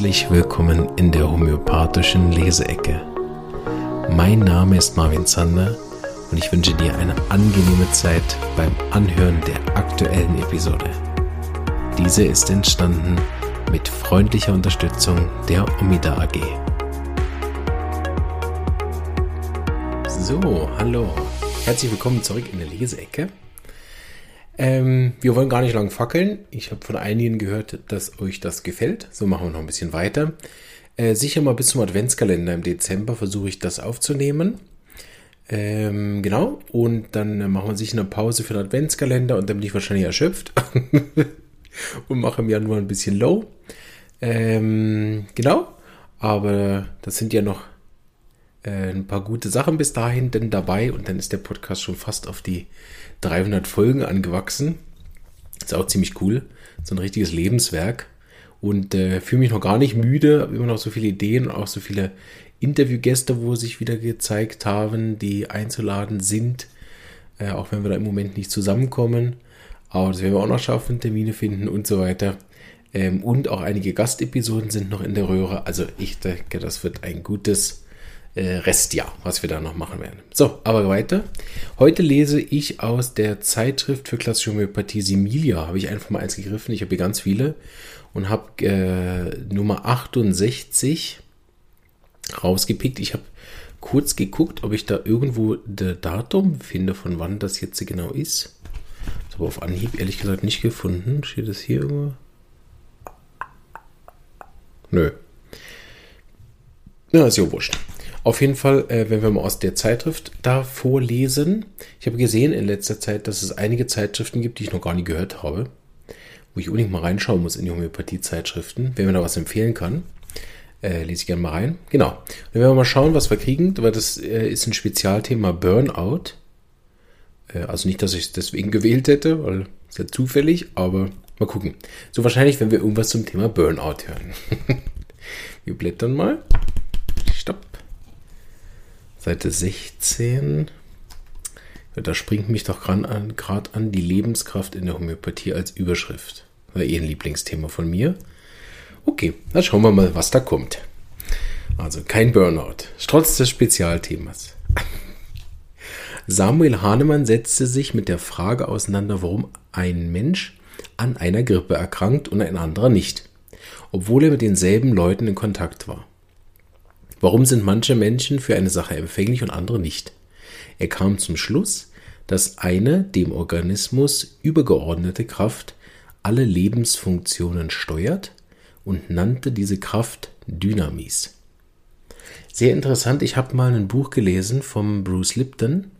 Herzlich willkommen in der homöopathischen Leseecke. Mein Name ist Marvin Zander und ich wünsche dir eine angenehme Zeit beim Anhören der aktuellen Episode. Diese ist entstanden mit freundlicher Unterstützung der Omida AG. So, hallo. Herzlich willkommen zurück in der Leseecke. Ähm, wir wollen gar nicht lang fackeln. Ich habe von einigen gehört, dass euch das gefällt. So machen wir noch ein bisschen weiter. Äh, sicher mal bis zum Adventskalender im Dezember versuche ich das aufzunehmen. Ähm, genau. Und dann äh, machen wir sich eine Pause für den Adventskalender und dann bin ich wahrscheinlich erschöpft. und mache im Januar ein bisschen low. Ähm, genau. Aber das sind ja noch ein paar gute Sachen bis dahin denn dabei und dann ist der Podcast schon fast auf die 300 Folgen angewachsen. Ist auch ziemlich cool. So ein richtiges Lebenswerk. Und äh, fühle mich noch gar nicht müde, habe immer noch so viele Ideen und auch so viele Interviewgäste, wo sich wieder gezeigt haben, die einzuladen sind. Äh, auch wenn wir da im Moment nicht zusammenkommen. Aber das werden wir auch noch schaffen, Termine finden und so weiter. Ähm, und auch einige Gastepisoden sind noch in der Röhre. Also ich denke, das wird ein gutes äh, Restjahr, was wir da noch machen werden. So, aber weiter. Heute lese ich aus der Zeitschrift für klassische Homöopathie Similia. Habe ich einfach mal eins gegriffen. Ich habe hier ganz viele und habe äh, Nummer 68 rausgepickt. Ich habe kurz geguckt, ob ich da irgendwo das Datum finde, von wann das jetzt genau ist. Das habe auf Anhieb ehrlich gesagt nicht gefunden. Steht das hier irgendwo? Nö. Na, ist ja wurscht. Auf jeden Fall, äh, wenn wir mal aus der Zeitschrift da vorlesen. Ich habe gesehen in letzter Zeit, dass es einige Zeitschriften gibt, die ich noch gar nie gehört habe. Wo ich unbedingt mal reinschauen muss in die Homöopathie-Zeitschriften. Wenn mir da was empfehlen kann, äh, lese ich gerne mal rein. Genau. Dann werden wir mal schauen, was wir kriegen, weil das äh, ist ein Spezialthema Burnout. Äh, also nicht, dass ich es deswegen gewählt hätte, weil es ja zufällig, aber mal gucken. So wahrscheinlich, wenn wir irgendwas zum Thema Burnout hören. wir blättern mal. Seite 16. Da springt mich doch gerade an, an, die Lebenskraft in der Homöopathie als Überschrift. War eh ein Lieblingsthema von mir. Okay, dann schauen wir mal, was da kommt. Also kein Burnout, trotz des Spezialthemas. Samuel Hahnemann setzte sich mit der Frage auseinander, warum ein Mensch an einer Grippe erkrankt und ein anderer nicht, obwohl er mit denselben Leuten in Kontakt war. Warum sind manche Menschen für eine Sache empfänglich und andere nicht? Er kam zum Schluss, dass eine dem Organismus übergeordnete Kraft alle Lebensfunktionen steuert und nannte diese Kraft Dynamis. Sehr interessant, ich habe mal ein Buch gelesen vom Bruce Lipton,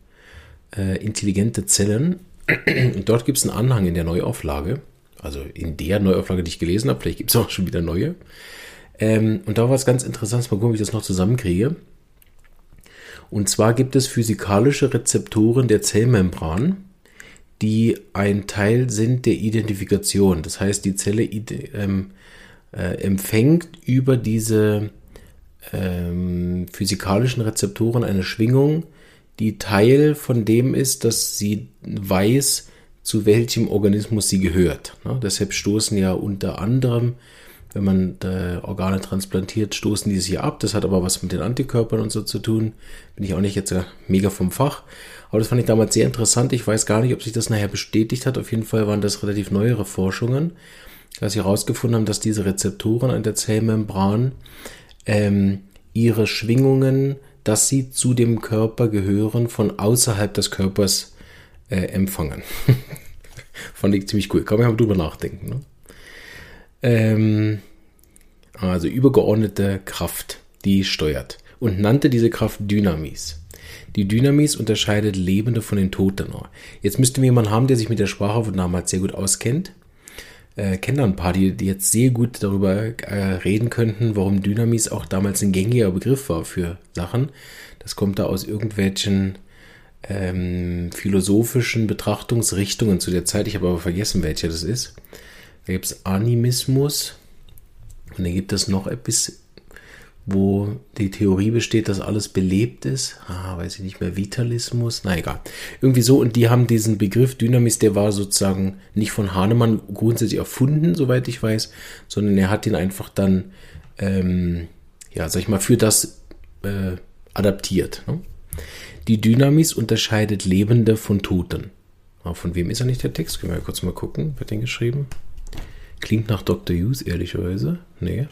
äh, Intelligente Zellen. Dort gibt es einen Anhang in der Neuauflage, also in der Neuauflage, die ich gelesen habe, vielleicht gibt es auch schon wieder neue. Ähm, und da war es ganz interessant, mal gucken, ob ich das noch zusammenkriege. Und zwar gibt es physikalische Rezeptoren der Zellmembran, die ein Teil sind der Identifikation. Das heißt, die Zelle ähm, äh, empfängt über diese ähm, physikalischen Rezeptoren eine Schwingung, die Teil von dem ist, dass sie weiß, zu welchem Organismus sie gehört. Ne? Deshalb stoßen ja unter anderem wenn man Organe transplantiert, stoßen die sich ab. Das hat aber was mit den Antikörpern und so zu tun. Bin ich auch nicht jetzt mega vom Fach. Aber das fand ich damals sehr interessant. Ich weiß gar nicht, ob sich das nachher bestätigt hat. Auf jeden Fall waren das relativ neuere Forschungen, dass sie herausgefunden haben, dass diese Rezeptoren an der Zellmembran ähm, ihre Schwingungen, dass sie zu dem Körper gehören, von außerhalb des Körpers äh, empfangen. fand ich ziemlich cool. Kann man ja drüber nachdenken. Ne? Ähm, also übergeordnete Kraft, die steuert und nannte diese Kraft Dynamis. Die Dynamis unterscheidet Lebende von den Toten. Jetzt müsste mir jemand haben, der sich mit der Sprache von damals sehr gut auskennt. Äh, kenne da ein paar, die, die, jetzt sehr gut darüber äh, reden könnten, warum Dynamis auch damals ein gängiger Begriff war für Sachen. Das kommt da aus irgendwelchen ähm, philosophischen Betrachtungsrichtungen zu der Zeit. Ich habe aber vergessen, welche das ist. Da gibt es Animismus und dann gibt es noch etwas, wo die Theorie besteht, dass alles belebt ist. Ah, weiß ich nicht mehr, Vitalismus, na egal. Irgendwie so, und die haben diesen Begriff Dynamis, der war sozusagen nicht von Hahnemann grundsätzlich erfunden, soweit ich weiß, sondern er hat ihn einfach dann ähm, ja, sag ich mal, für das äh, adaptiert. Ne? Die Dynamis unterscheidet Lebende von Toten. Von wem ist ja nicht der Text? Können wir kurz mal gucken. Wird den geschrieben? Klingt nach Dr. Hughes, ehrlicherweise. Nee.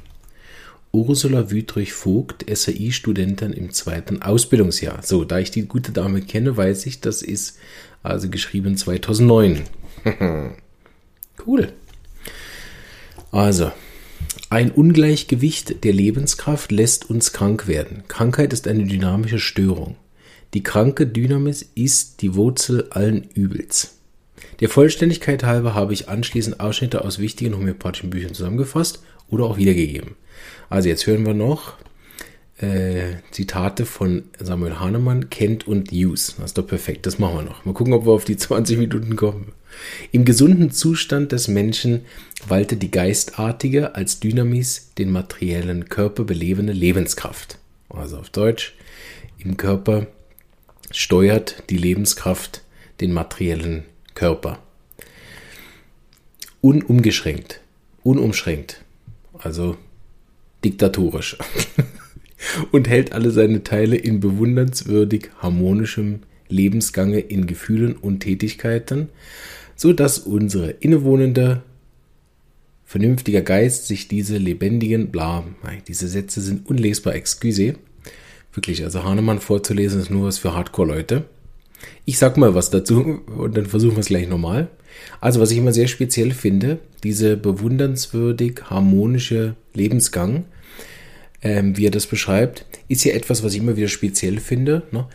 Ursula Wüthrich-Vogt, SAI-Studentin im zweiten Ausbildungsjahr. So, da ich die gute Dame kenne, weiß ich, das ist also geschrieben 2009. cool. Also, ein Ungleichgewicht der Lebenskraft lässt uns krank werden. Krankheit ist eine dynamische Störung. Die kranke Dynamis ist die Wurzel allen Übels. Der Vollständigkeit halber habe ich anschließend Ausschnitte aus wichtigen homöopathischen Büchern zusammengefasst oder auch wiedergegeben. Also jetzt hören wir noch äh, Zitate von Samuel Hahnemann, Kent und Hughes. Das ist doch perfekt, das machen wir noch. Mal gucken, ob wir auf die 20 Minuten kommen. Im gesunden Zustand des Menschen waltet die geistartige, als Dynamis den materiellen Körper belebende Lebenskraft. Also auf Deutsch, im Körper steuert die Lebenskraft den materiellen. Unumgeschränkt, unumschränkt, also diktatorisch. und hält alle seine Teile in bewundernswürdig harmonischem Lebensgange in Gefühlen und Tätigkeiten, so dass unsere innewohnende vernünftiger Geist sich diese lebendigen, bla, diese Sätze sind unlesbar, excuse. Wirklich, also Hahnemann vorzulesen ist nur was für Hardcore-Leute. Ich sag mal was dazu und dann versuchen wir es gleich nochmal. Also, was ich immer sehr speziell finde, diese bewundernswürdig harmonische Lebensgang, ähm, wie er das beschreibt, ist ja etwas, was ich immer wieder speziell finde. Ne?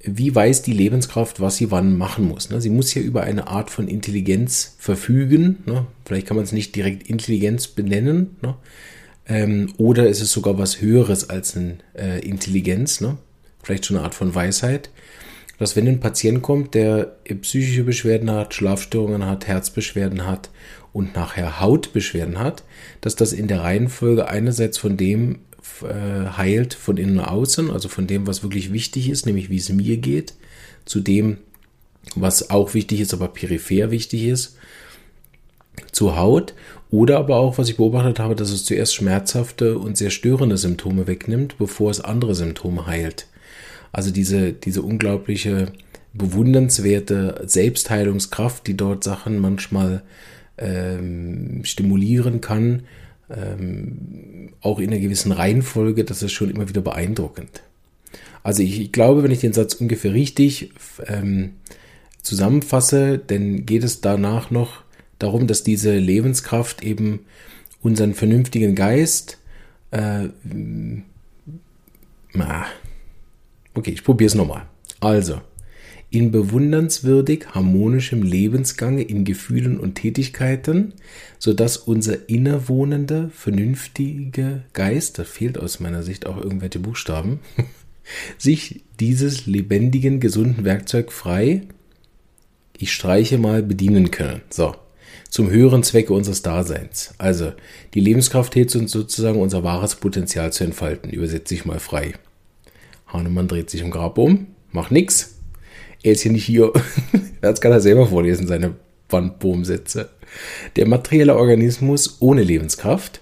Wie weiß die Lebenskraft, was sie wann machen muss? Ne? Sie muss ja über eine Art von Intelligenz verfügen. Ne? Vielleicht kann man es nicht direkt Intelligenz benennen. Ne? Ähm, oder ist es sogar was Höheres als eine äh, Intelligenz? Ne? Vielleicht schon eine Art von Weisheit. Dass wenn ein Patient kommt, der psychische Beschwerden hat, Schlafstörungen hat, Herzbeschwerden hat und nachher Hautbeschwerden hat, dass das in der Reihenfolge einerseits von dem äh, heilt von innen nach außen, also von dem, was wirklich wichtig ist, nämlich wie es mir geht, zu dem, was auch wichtig ist, aber peripher wichtig ist, zur Haut. Oder aber auch, was ich beobachtet habe, dass es zuerst schmerzhafte und sehr störende Symptome wegnimmt, bevor es andere Symptome heilt. Also diese, diese unglaubliche, bewundernswerte Selbstheilungskraft, die dort Sachen manchmal ähm, stimulieren kann, ähm, auch in einer gewissen Reihenfolge, das ist schon immer wieder beeindruckend. Also ich, ich glaube, wenn ich den Satz ungefähr richtig ähm, zusammenfasse, dann geht es danach noch darum, dass diese Lebenskraft eben unseren vernünftigen Geist äh, okay, ich probiere es nochmal. Also, in bewundernswürdig harmonischem Lebensgange in Gefühlen und Tätigkeiten, so dass unser innerwohnender, vernünftiger Geist, da fehlt aus meiner Sicht auch irgendwelche Buchstaben, sich dieses lebendigen, gesunden Werkzeug frei, ich streiche mal, bedienen können. So, zum höheren Zwecke unseres Daseins. Also, die Lebenskraft hilft uns sozusagen, unser wahres Potenzial zu entfalten. Übersetze ich mal frei. Hahnemann dreht sich im Grab um, macht nichts, er ist hier nicht hier. das kann er selber vorlesen, seine Wandbohmsätze. Der materielle Organismus ohne Lebenskraft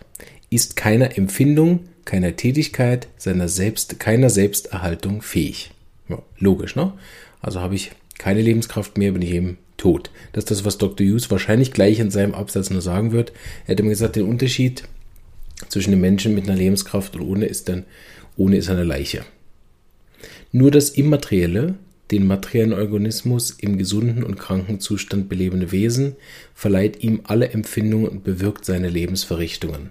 ist keiner Empfindung, keiner Tätigkeit, seiner selbst, keiner Selbsterhaltung fähig. Ja, logisch, ne? Also habe ich keine Lebenskraft mehr, bin ich eben tot. Das ist das, was Dr. Hughes wahrscheinlich gleich in seinem Absatz nur sagen wird. Er hätte mir gesagt, der Unterschied zwischen dem Menschen mit einer Lebenskraft und ohne ist dann, ohne ist eine Leiche. Nur das Immaterielle, den materiellen Organismus im gesunden und kranken Zustand belebende Wesen, verleiht ihm alle Empfindungen und bewirkt seine Lebensverrichtungen.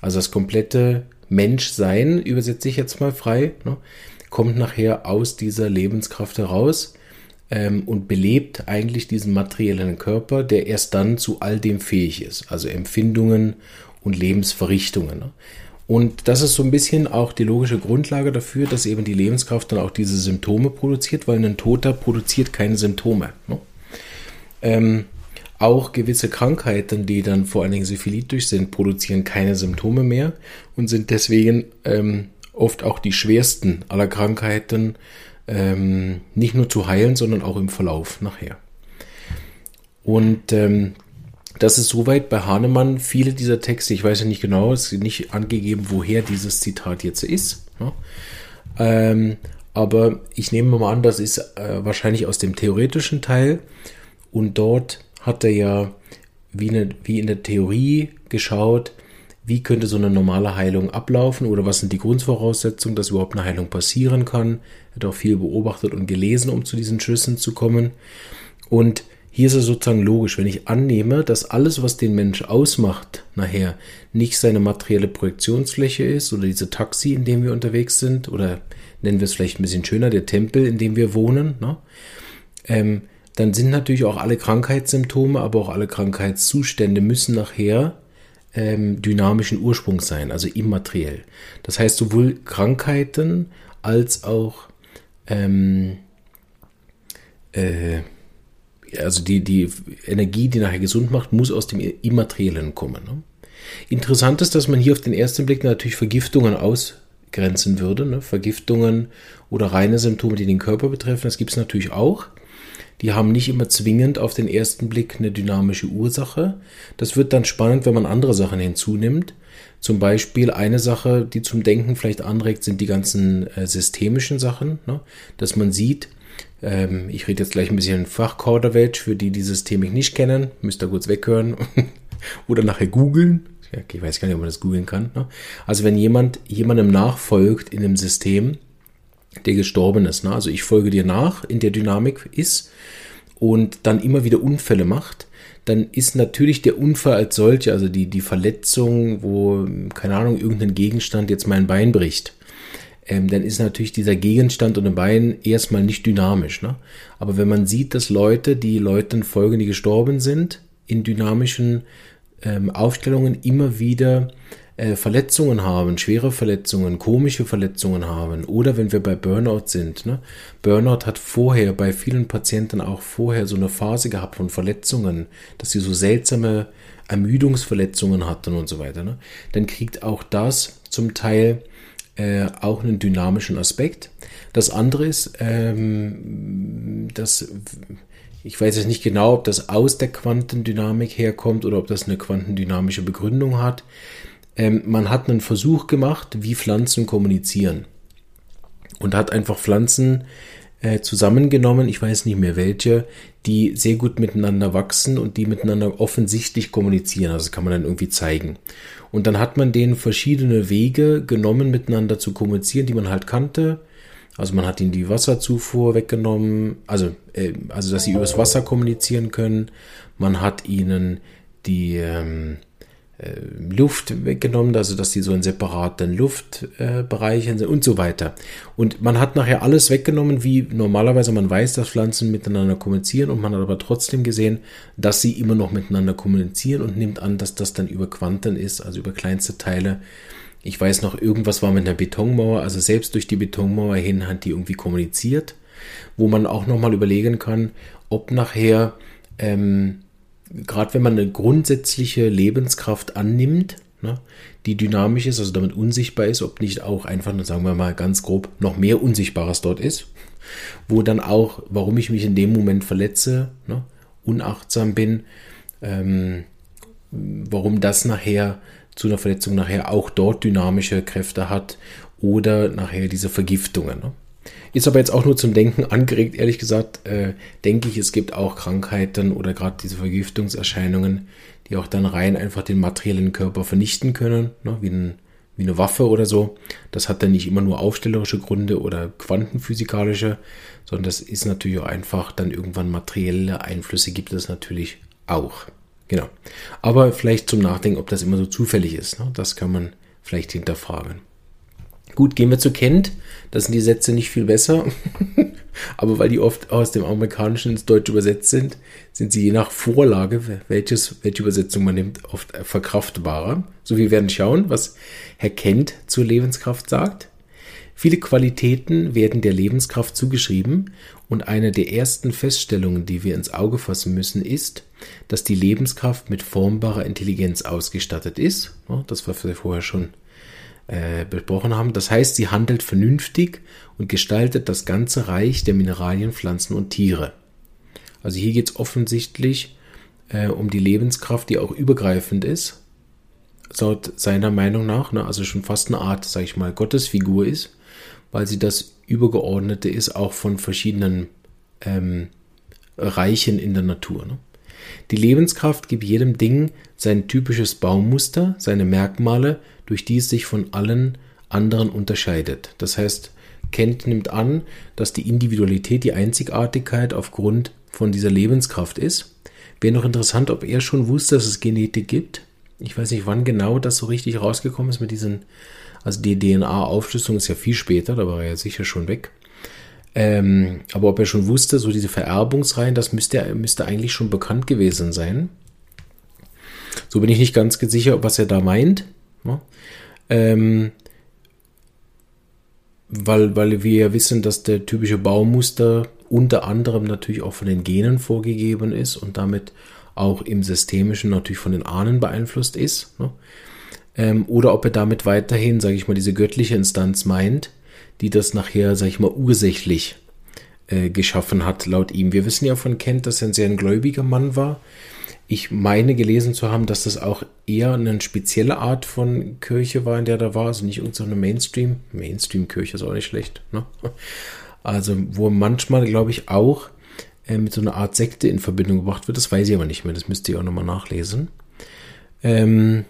Also das komplette Menschsein, übersetze ich jetzt mal frei, ne, kommt nachher aus dieser Lebenskraft heraus ähm, und belebt eigentlich diesen materiellen Körper, der erst dann zu all dem fähig ist, also Empfindungen und Lebensverrichtungen. Ne. Und das ist so ein bisschen auch die logische Grundlage dafür, dass eben die Lebenskraft dann auch diese Symptome produziert, weil ein Toter produziert keine Symptome. Ne? Ähm, auch gewisse Krankheiten, die dann vor allen Dingen syphilitisch sind, produzieren keine Symptome mehr und sind deswegen ähm, oft auch die schwersten aller Krankheiten ähm, nicht nur zu heilen, sondern auch im Verlauf nachher. Und ähm, Das ist soweit bei Hahnemann viele dieser Texte, ich weiß ja nicht genau, es ist nicht angegeben, woher dieses Zitat jetzt ist. Ja. Ähm, aber ich nehme mal an, das ist äh, wahrscheinlich aus dem theoretischen Teil. Und dort hat er ja wie, eine, wie in der Theorie geschaut, wie könnte so eine normale Heilung ablaufen oder was sind die Grundvoraussetzungen, dass überhaupt eine Heilung passieren kann. Er hat auch viel beobachtet und gelesen, um zu diesen Schlüssen zu kommen. Und hier ist es sozusagen logisch, wenn ich annehme, dass alles, was den Mensch ausmacht, nachher nicht seine materielle Projektionsfläche ist oder diese Taxi, in dem wir unterwegs sind, oder nennen wir es vielleicht ein bisschen schöner, der Tempel, in dem wir wohnen, ne? ähm, dann sind natürlich auch alle Krankheitssymptome, aber auch alle Krankheitszustände müssen nachher ähm, dynamischen Ursprungs sein, also immateriell. Das heißt, sowohl Krankheiten als auch ähm, äh, also die, die Energie, die nachher gesund macht, muss aus dem Immateriellen kommen. Ne? Interessant ist, dass man hier auf den ersten Blick natürlich Vergiftungen ausgrenzen würde. Ne? Vergiftungen oder reine Symptome, die den Körper betreffen, das gibt es natürlich auch. Die haben nicht immer zwingend auf den ersten Blick eine dynamische Ursache. Das wird dann spannend, wenn man andere Sachen hinzunimmt. Zum Beispiel eine Sache, die zum Denken vielleicht anregt, sind die ganzen äh, systemischen Sachen. Ne? Dass man sieht, ähm, ich rede jetzt gleich ein bisschen Fachkauderwelsch, für die die Systemik nicht kennen, müsst ihr kurz weghören oder nachher googeln. Ich weiß gar nicht, ob man das googeln kann. Ne? Also wenn jemand jemandem nachfolgt in einem System, der gestorben ist, ne? also ich folge dir nach in der Dynamik ist und dann immer wieder Unfälle macht, dann ist natürlich der Unfall als solcher, also die, die Verletzung, wo, keine Ahnung, irgendein Gegenstand jetzt mein Bein bricht, ähm, dann ist natürlich dieser Gegenstand und ein Bein erstmal nicht dynamisch. Ne? Aber wenn man sieht, dass Leute, die Leuten folgen, die gestorben sind, in dynamischen ähm, Aufstellungen immer wieder äh, Verletzungen haben, schwere Verletzungen, komische Verletzungen haben oder wenn wir bei Burnout sind. Ne? Burnout hat vorher bei vielen Patienten auch vorher so eine Phase gehabt von Verletzungen, dass sie so seltsame Ermüdungsverletzungen hatten und so weiter. Ne? Dann kriegt auch das zum Teil äh, auch einen dynamischen Aspekt. Das andere ist, ähm, dass ich weiß jetzt nicht genau, ob das aus der Quantendynamik herkommt oder ob das eine quantendynamische Begründung hat. Ähm, man hat einen Versuch gemacht, wie Pflanzen kommunizieren und hat einfach Pflanzen äh, zusammengenommen, ich weiß nicht mehr welche, die sehr gut miteinander wachsen und die miteinander offensichtlich kommunizieren. Also kann man dann irgendwie zeigen. Und dann hat man denen verschiedene Wege genommen, miteinander zu kommunizieren, die man halt kannte. Also man hat ihnen die Wasserzufuhr weggenommen, also, äh, also dass sie übers Wasser kommunizieren können. Man hat ihnen die ähm, äh, Luft weggenommen, also dass die so in separaten Luftbereichen äh, sind und so weiter. Und man hat nachher alles weggenommen, wie normalerweise man weiß, dass Pflanzen miteinander kommunizieren und man hat aber trotzdem gesehen, dass sie immer noch miteinander kommunizieren und nimmt an, dass das dann über Quanten ist, also über kleinste Teile. Ich weiß noch, irgendwas war mit einer Betonmauer, also selbst durch die Betonmauer hin hat die irgendwie kommuniziert, wo man auch nochmal überlegen kann, ob nachher ähm, gerade wenn man eine grundsätzliche Lebenskraft annimmt, ne, die dynamisch ist, also damit unsichtbar ist, ob nicht auch einfach, sagen wir mal ganz grob, noch mehr Unsichtbares dort ist, wo dann auch, warum ich mich in dem Moment verletze, ne, unachtsam bin, ähm, warum das nachher zu einer Verletzung nachher auch dort dynamische Kräfte hat oder nachher diese Vergiftungen. Ne? Ist aber jetzt auch nur zum Denken angeregt, ehrlich gesagt, äh, denke ich, es gibt auch Krankheiten oder gerade diese Vergiftungserscheinungen, die auch dann rein einfach den materiellen Körper vernichten können, ne, wie, ein, wie eine Waffe oder so. Das hat dann nicht immer nur aufstellerische Gründe oder quantenphysikalische, sondern das ist natürlich auch einfach dann irgendwann materielle Einflüsse gibt es natürlich auch. Genau. Aber vielleicht zum Nachdenken, ob das immer so zufällig ist. Ne? Das kann man vielleicht hinterfragen. Gut, gehen wir zu Kent. Da sind die Sätze nicht viel besser. Aber weil die oft aus dem Amerikanischen ins Deutsche übersetzt sind, sind sie je nach Vorlage, welches, welche Übersetzung man nimmt, oft verkraftbarer. So, wir werden schauen, was Herr Kent zur Lebenskraft sagt. Viele Qualitäten werden der Lebenskraft zugeschrieben und eine der ersten Feststellungen, die wir ins Auge fassen müssen, ist, dass die Lebenskraft mit formbarer Intelligenz ausgestattet ist. Das war vorher schon äh, besprochen haben. Das heißt, sie handelt vernünftig und gestaltet das ganze Reich der Mineralien, Pflanzen und Tiere. Also hier geht es offensichtlich äh, um die Lebenskraft, die auch übergreifend ist, laut seiner Meinung nach, ne, also schon fast eine Art, sag ich mal, Gottesfigur ist, weil sie das Übergeordnete ist, auch von verschiedenen ähm, Reichen in der Natur. Ne? Die Lebenskraft gibt jedem Ding sein typisches Baumuster, seine Merkmale, durch die es sich von allen anderen unterscheidet. Das heißt, Kent nimmt an, dass die Individualität, die Einzigartigkeit aufgrund von dieser Lebenskraft ist. Wäre noch interessant, ob er schon wusste, dass es Genetik gibt. Ich weiß nicht, wann genau das so richtig rausgekommen ist mit diesen, also die DNA-Aufschlüsselung ist ja viel später, da war er ja sicher schon weg. Ähm, aber ob er schon wusste, so diese Vererbungsreihen, das müsste, müsste eigentlich schon bekannt gewesen sein. So bin ich nicht ganz sicher, was er da meint. Ja. Ne? Ähm, weil, weil wir ja wissen, dass der typische Baumuster unter anderem natürlich auch von den Genen vorgegeben ist und damit auch im Systemischen natürlich von den Ahnen beeinflusst ist. Ne? Ähm, oder ob er damit weiterhin, sage ich mal, diese göttliche Instanz meint, die das nachher, sage ich mal, ursächlich äh, geschaffen hat, laut ihm. Wir wissen ja von Kent, dass er ein sehr ein gläubiger Mann war, ich meine gelesen zu haben, dass das auch eher eine spezielle Art von Kirche war, in der da war, also nicht irgendeine Mainstream. Mainstream-Kirche ist auch nicht schlecht. Ne? Also, wo manchmal, glaube ich, auch äh, mit so einer Art Sekte in Verbindung gebracht wird. Das weiß ich aber nicht mehr. Das müsste ich auch nochmal nachlesen. Ähm,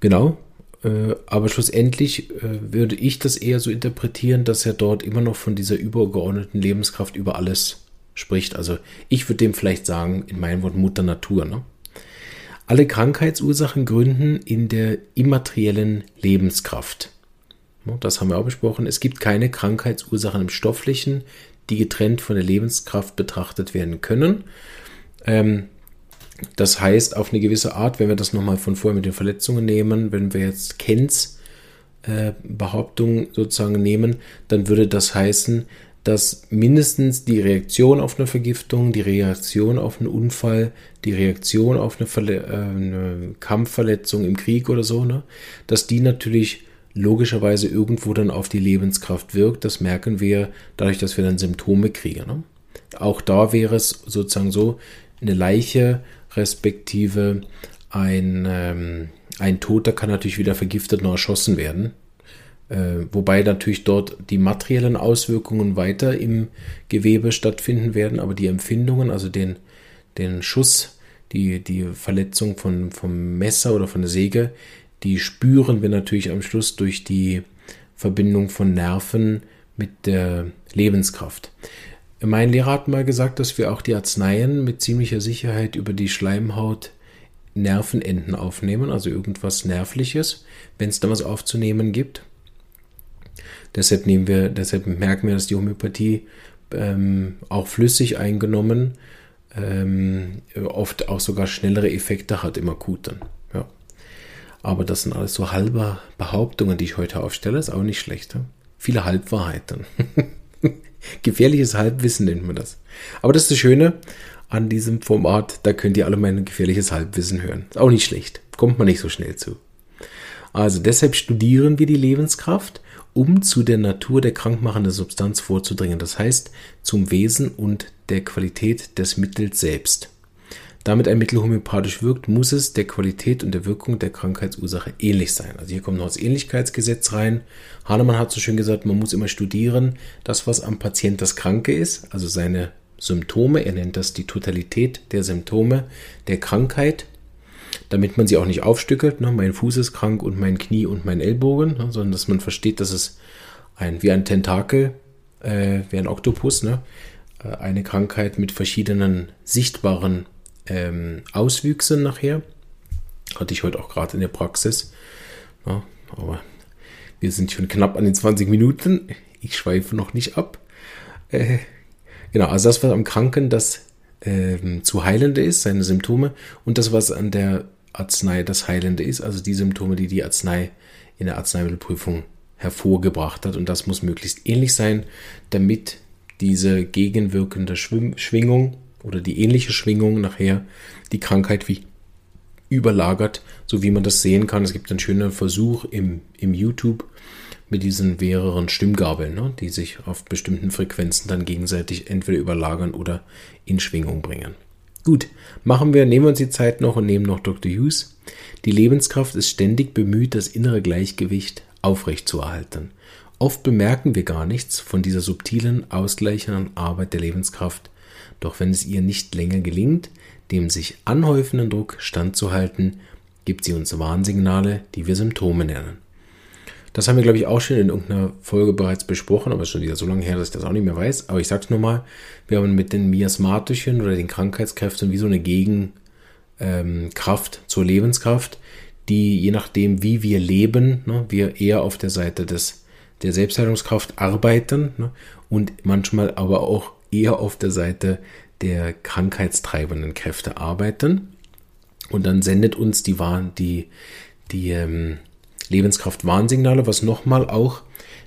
genau. Äh, aber schlussendlich äh, würde ich das eher so interpretieren, dass er dort immer noch von dieser übergeordneten Lebenskraft über alles spricht. Also ich würde dem vielleicht sagen, in meinem Wort Mutter Natur. Ne? Alle Krankheitsursachen gründen in der immateriellen Lebenskraft. Das haben wir auch besprochen. Es gibt keine Krankheitsursachen im Stofflichen, die getrennt von der Lebenskraft betrachtet werden können. Ähm, das heißt, auf eine gewisse Art, wenn wir das nochmal von vorher mit den Verletzungen nehmen, wenn wir jetzt Kens äh, Behauptung sozusagen nehmen, dann würde das heißen, dass mindestens die Reaktion auf eine Vergiftung, die Reaktion auf einen Unfall, die Reaktion auf eine, Verle äh, eine Kampfverletzung im Krieg oder so, ne, dass die natürlich logischerweise irgendwo dann auf die Lebenskraft wirkt. Das merken wir dadurch, dass wir dann Symptome kriegen. Ne? Auch da wäre es sozusagen so, eine Leiche respektive ein, ähm, ein Toter kann natürlich wieder vergiftet und erschossen werden. Äh, wobei natürlich dort die materiellen Auswirkungen weiter im Gewebe stattfinden werden, aber die Empfindungen, also den, den Schuss, die, die Verletzung von, vom Messer oder von der Säge, die spüren wir natürlich am Schluss durch die Verbindung von Nerven mit der Lebenskraft. Mein Lehrer hat mal gesagt, dass wir auch die Arzneien mit ziemlicher Sicherheit über die Schleimhaut Nervenenden aufnehmen, also irgendwas Nervliches, wenn es da was aufzunehmen gibt. Deshalb nehmen wir, deshalb merken wir, dass die Homöopathie ähm, auch flüssig eingenommen ähm, oft auch sogar schnellere Effekte hat im Akuten. Ja. Aber das sind alles so halbe Behauptungen, die ich heute aufstelle, ist auch nicht schlecht. Viele Halbwahrheiten. Gefährliches Halbwissen nennt man das. Aber das ist das Schöne an diesem Format, da könnt ihr alle mein gefährliches Halbwissen hören. Ist auch nicht schlecht. Kommt man nicht so schnell zu. Also deshalb studieren wir die Lebenskraft um zu der Natur der krankmachenden Substanz vorzudringen, das heißt zum Wesen und der Qualität des Mittels selbst. Damit ein Mittel homöopathisch wirkt, muss es der Qualität und der Wirkung der Krankheitsursache ähnlich sein. Also hier kommt noch das Ähnlichkeitsgesetz rein. Hahnemann hat so schön gesagt, man muss immer studieren, das, was am Patient das Kranke ist, also seine Symptome, er nennt das die Totalität der Symptome der Krankheit, damit man sie auch nicht aufstückelt. Ne? Mein Fuß ist krank und mein Knie und mein Ellbogen, ne? sondern dass man versteht, dass es ein, wie ein Tentakel, äh, wie ein Oktopus, ne? Äh, eine Krankheit mit verschiedenen sichtbaren ähm, Auswüchsen nachher. Hatte ich heute auch gerade in der Praxis. Ja, aber wir sind schon knapp an den 20 Minuten. Ich schweife noch nicht ab. Äh, genau, also das, was am Kranken das ähm, zu heilende ist, seine Symptome, und das, was an der Arznei das Heilende ist, also die Symptome, die die Arznei in der Arzneimittelprüfung hervorgebracht hat. Und das muss möglichst ähnlich sein, damit diese gegenwirkende Schwingung oder die ähnliche Schwingung nachher die Krankheit wie überlagert, so wie man das sehen kann. Es gibt einen schönen Versuch im, im YouTube mit diesen mehreren Stimmgabeln, ne, die sich auf bestimmten Frequenzen dann gegenseitig entweder überlagern oder in Schwingung bringen. Gut, machen wir, nehmen wir uns die Zeit noch und nehmen noch Dr. Hughes. Die Lebenskraft ist ständig bemüht, das innere Gleichgewicht aufrechtzuerhalten. Oft bemerken wir gar nichts von dieser subtilen, ausgleichenden Arbeit der Lebenskraft, doch wenn es ihr nicht länger gelingt, dem sich anhäufenden Druck standzuhalten, gibt sie uns Warnsignale, die wir Symptome nennen. Das haben wir, glaube ich, auch schon in irgendeiner Folge bereits besprochen, aber es ist schon wieder so lange her, dass ich das auch nicht mehr weiß. Aber ich sage es nur mal, wir haben mit den miasmatischen oder den Krankheitskräften wie so eine Gegenkraft ähm, zur Lebenskraft, die je nachdem, wie wir leben, ne, wir eher auf der Seite des, der Selbstheilungskraft arbeiten ne, und manchmal aber auch eher auf der Seite der krankheitstreibenden Kräfte arbeiten. Und dann sendet uns die, die, die ähm, Lebenskraft Warnsignale, was nochmal auch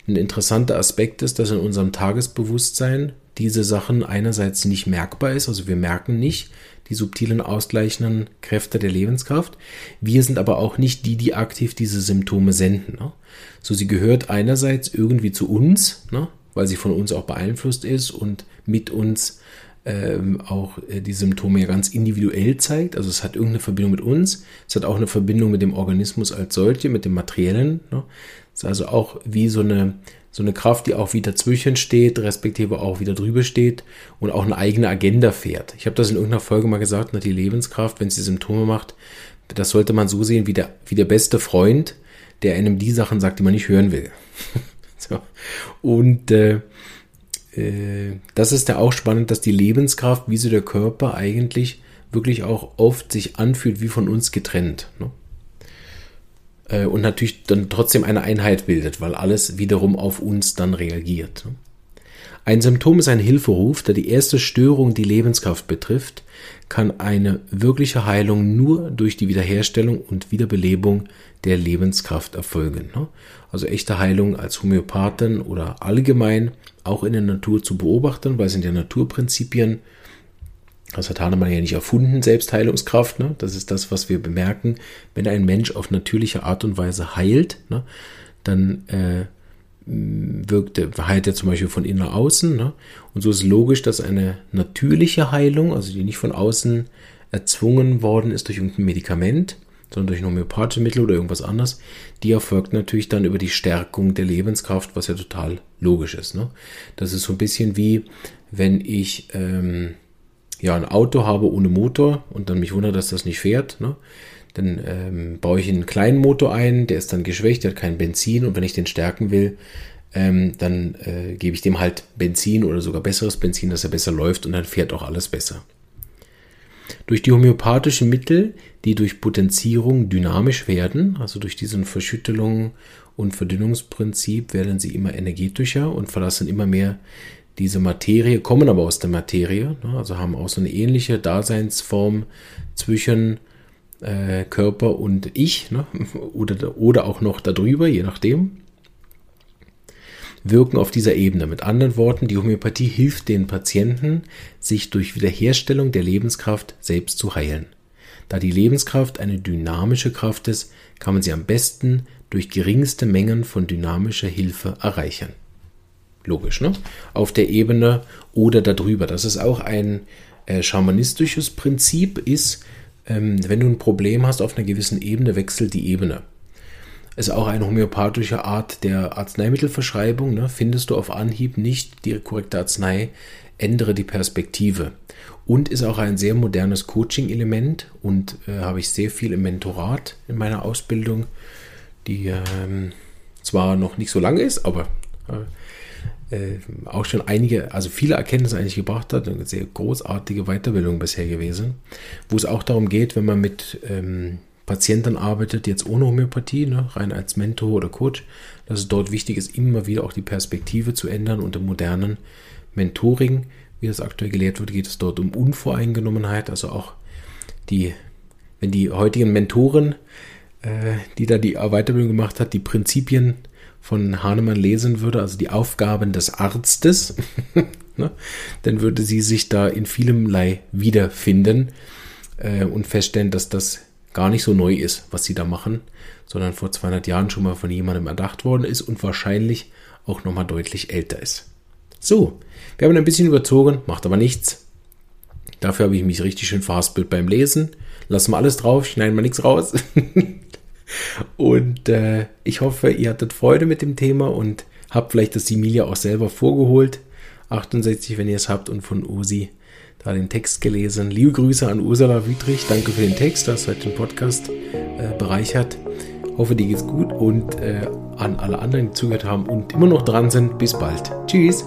ein interessanter Aspekt ist, dass in unserem Tagesbewusstsein diese Sachen einerseits nicht merkbar ist, also wir merken nicht die subtilen ausgleichenden Kräfte der Lebenskraft. Wir sind aber auch nicht die, die aktiv diese Symptome senden. Ne? So, sie gehört einerseits irgendwie zu uns, ne? Weil sie von uns auch beeinflusst ist und mit uns ähm, auch äh, die Symptome ja ganz individuell zeigt. Also es hat irgendeine Verbindung mit uns, es hat auch eine Verbindung mit dem Organismus als solche, mit dem Materiellen. Ne? Es ist also auch wie so eine, so eine Kraft, die auch wieder dazwischen steht, respektive auch wieder drüber steht und auch eine eigene Agenda fährt. Ich habe das in irgendeiner Folge mal gesagt, die Lebenskraft, wenn sie Symptome macht, das sollte man so sehen wie der, wie der beste Freund, der einem die Sachen sagt, die man nicht hören will. so. Und äh, äh, das ist ja auch spannend, dass die Lebenskraft, wie so der Körper eigentlich wirklich auch oft sich anfühlt wie von uns getrennt. Ne? Äh, und natürlich dann trotzdem eine Einheit bildet, weil alles wiederum auf uns dann reagiert. Ne? Ein Symptom ist ein Hilferuf, da die erste Störung die Lebenskraft betrifft, kann eine wirkliche Heilung nur durch die Wiederherstellung und Wiederbelebung der Lebenskraft erfolgen. Ne? Also echte Heilung als Homöopathen oder allgemein auch in der Natur zu beobachten, weil es sind ja Naturprinzipien. Das hat Hahnemann ja nicht erfunden, Selbstheilungskraft. Ne? Das ist das, was wir bemerken. Wenn ein Mensch auf natürliche Art und Weise heilt, ne, dann äh, wirkt, heilt er zum Beispiel von innen nach außen. Ne? Und so ist logisch, dass eine natürliche Heilung, also die nicht von außen erzwungen worden ist durch irgendein Medikament, sondern durch ein homöopathische Mittel oder irgendwas anderes, die erfolgt natürlich dann über die Stärkung der Lebenskraft, was ja total logisch ist. Ne? Das ist so ein bisschen wie, wenn ich ähm, ja ein Auto habe ohne Motor und dann mich wundert, dass das nicht fährt. Ne? Dann ähm, baue ich einen kleinen Motor ein, der ist dann geschwächt, der hat kein Benzin und wenn ich den stärken will, ähm, dann äh, gebe ich dem halt Benzin oder sogar besseres Benzin, dass er besser läuft und dann fährt auch alles besser. Durch die homöopathischen Mittel, die durch Potenzierung dynamisch werden, also durch diesen Verschüttelung und Verdünnungsprinzip, werden sie immer energetischer und verlassen immer mehr diese Materie, kommen aber aus der Materie, ne, also haben auch so eine ähnliche Daseinsform zwischen äh, Körper und Ich, ne, oder, oder auch noch darüber, je nachdem wirken auf dieser Ebene. Mit anderen Worten, die Homöopathie hilft den Patienten, sich durch Wiederherstellung der Lebenskraft selbst zu heilen. Da die Lebenskraft eine dynamische Kraft ist, kann man sie am besten durch geringste Mengen von dynamischer Hilfe erreichen. Logisch, ne? Auf der Ebene oder darüber. Das ist auch ein äh, schamanistisches Prinzip, ist, ähm, wenn du ein Problem hast auf einer gewissen Ebene, wechselt die Ebene ist auch eine homöopathische Art der Arzneimittelverschreibung. Ne? Findest du auf Anhieb nicht die korrekte Arznei, ändere die Perspektive. Und ist auch ein sehr modernes Coaching-Element und äh, habe ich sehr viel im Mentorat in meiner Ausbildung, die ähm, zwar noch nicht so lange ist, aber äh, äh, auch schon einige, also viele Erkenntnisse eigentlich gebracht hat. Eine sehr großartige Weiterbildung bisher gewesen, wo es auch darum geht, wenn man mit ähm, Patienten arbeitet, jetzt ohne Homöopathie, ne, rein als Mentor oder Coach, dass es dort wichtig ist, immer wieder auch die Perspektive zu ändern. Und im modernen Mentoring, wie das aktuell gelehrt wird, geht es dort um Unvoreingenommenheit, also auch die, wenn die heutigen Mentoren, äh, die da die Weiterbildung gemacht hat, die Prinzipien von Hahnemann lesen würde, also die Aufgaben des Arztes, ne, dann würde sie sich da in vielemlei wiederfinden äh, und feststellen, dass das gar nicht so neu ist, was sie da machen, sondern vor 200 Jahren schon mal von jemandem erdacht worden ist und wahrscheinlich auch nochmal deutlich älter ist. So, wir haben ein bisschen überzogen, macht aber nichts. Dafür habe ich mich richtig schön verhaspelt beim Lesen. Lassen wir alles drauf, schneiden wir nichts raus. und äh, ich hoffe, ihr hattet Freude mit dem Thema und habt vielleicht das Similia auch selber vorgeholt. 68, wenn ihr es habt, und von Usi da den Text gelesen. Liebe Grüße an Ursula Wietrich. Danke für den Text, das hat den Podcast äh, bereichert. Hoffe, dir geht's gut und äh, an alle anderen, die zugehört haben und immer noch dran sind. Bis bald. Tschüss.